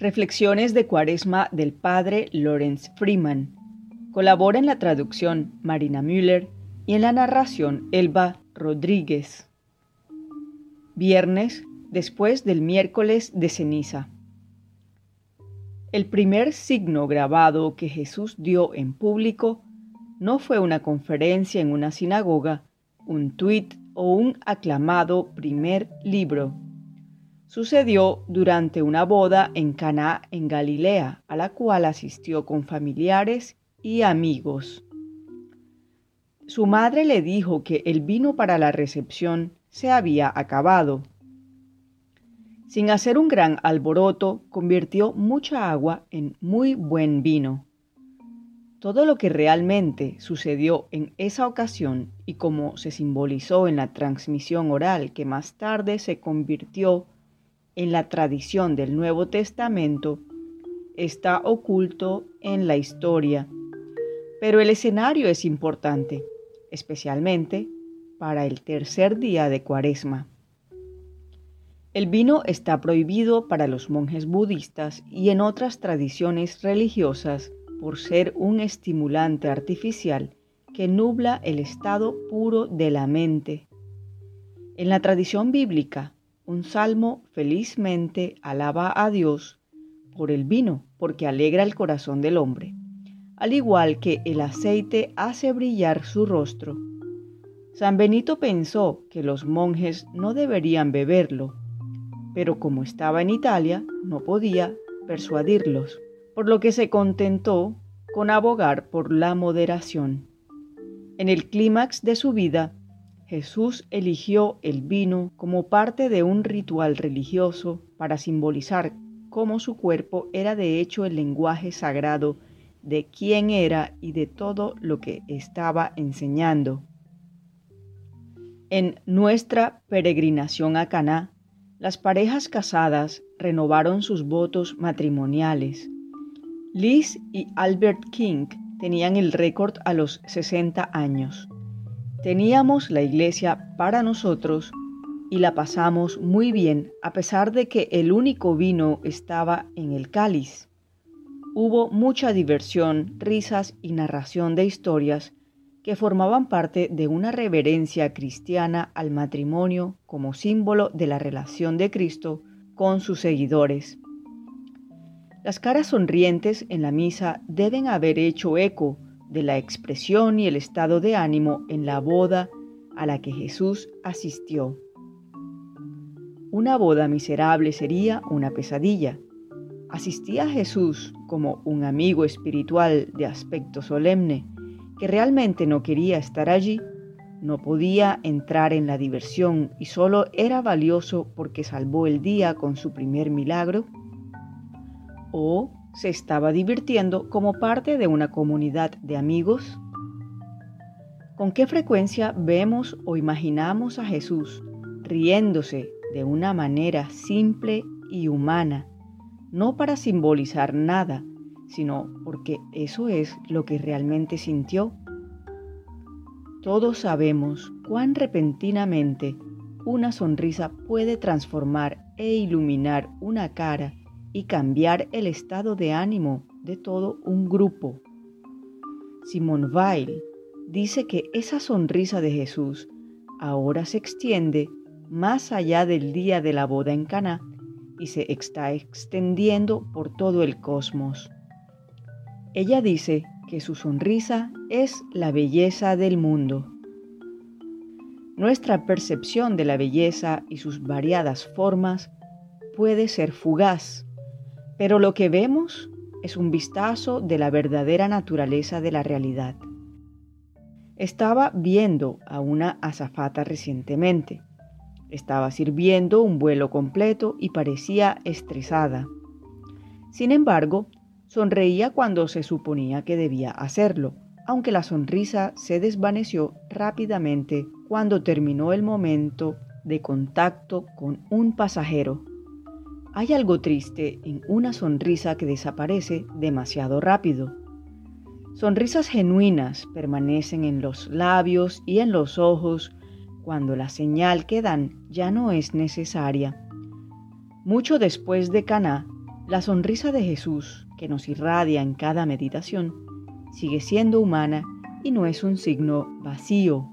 Reflexiones de Cuaresma del Padre Lorenz Freeman. Colabora en la traducción Marina Müller y en la narración Elba Rodríguez. Viernes después del miércoles de ceniza. El primer signo grabado que Jesús dio en público no fue una conferencia en una sinagoga, un tuit o un aclamado primer libro Sucedió durante una boda en Caná, en Galilea, a la cual asistió con familiares y amigos. Su madre le dijo que el vino para la recepción se había acabado. Sin hacer un gran alboroto, convirtió mucha agua en muy buen vino. Todo lo que realmente sucedió en esa ocasión y como se simbolizó en la transmisión oral que más tarde se convirtió en la tradición del Nuevo Testamento está oculto en la historia, pero el escenario es importante, especialmente para el tercer día de Cuaresma. El vino está prohibido para los monjes budistas y en otras tradiciones religiosas por ser un estimulante artificial que nubla el estado puro de la mente. En la tradición bíblica, un salmo felizmente alaba a Dios por el vino, porque alegra el corazón del hombre, al igual que el aceite hace brillar su rostro. San Benito pensó que los monjes no deberían beberlo, pero como estaba en Italia, no podía persuadirlos, por lo que se contentó con abogar por la moderación. En el clímax de su vida, Jesús eligió el vino como parte de un ritual religioso para simbolizar cómo su cuerpo era de hecho el lenguaje sagrado de quién era y de todo lo que estaba enseñando. En nuestra peregrinación a Caná, las parejas casadas renovaron sus votos matrimoniales. Liz y Albert King tenían el récord a los 60 años. Teníamos la iglesia para nosotros y la pasamos muy bien a pesar de que el único vino estaba en el cáliz. Hubo mucha diversión, risas y narración de historias que formaban parte de una reverencia cristiana al matrimonio como símbolo de la relación de Cristo con sus seguidores. Las caras sonrientes en la misa deben haber hecho eco de la expresión y el estado de ánimo en la boda a la que Jesús asistió. Una boda miserable sería una pesadilla. Asistía Jesús como un amigo espiritual de aspecto solemne que realmente no quería estar allí, no podía entrar en la diversión y solo era valioso porque salvó el día con su primer milagro. O se estaba divirtiendo como parte de una comunidad de amigos? ¿Con qué frecuencia vemos o imaginamos a Jesús riéndose de una manera simple y humana, no para simbolizar nada, sino porque eso es lo que realmente sintió? Todos sabemos cuán repentinamente una sonrisa puede transformar e iluminar una cara y cambiar el estado de ánimo de todo un grupo. Simone Weil dice que esa sonrisa de Jesús ahora se extiende más allá del día de la boda en Caná y se está extendiendo por todo el cosmos. Ella dice que su sonrisa es la belleza del mundo. Nuestra percepción de la belleza y sus variadas formas puede ser fugaz, pero lo que vemos es un vistazo de la verdadera naturaleza de la realidad. Estaba viendo a una azafata recientemente. Estaba sirviendo un vuelo completo y parecía estresada. Sin embargo, sonreía cuando se suponía que debía hacerlo, aunque la sonrisa se desvaneció rápidamente cuando terminó el momento de contacto con un pasajero hay algo triste en una sonrisa que desaparece demasiado rápido. Sonrisas genuinas permanecen en los labios y en los ojos cuando la señal que dan ya no es necesaria. Mucho después de Caná, La sonrisa de Jesús, que nos irradia en cada meditación, sigue siendo humana y no es un signo vacío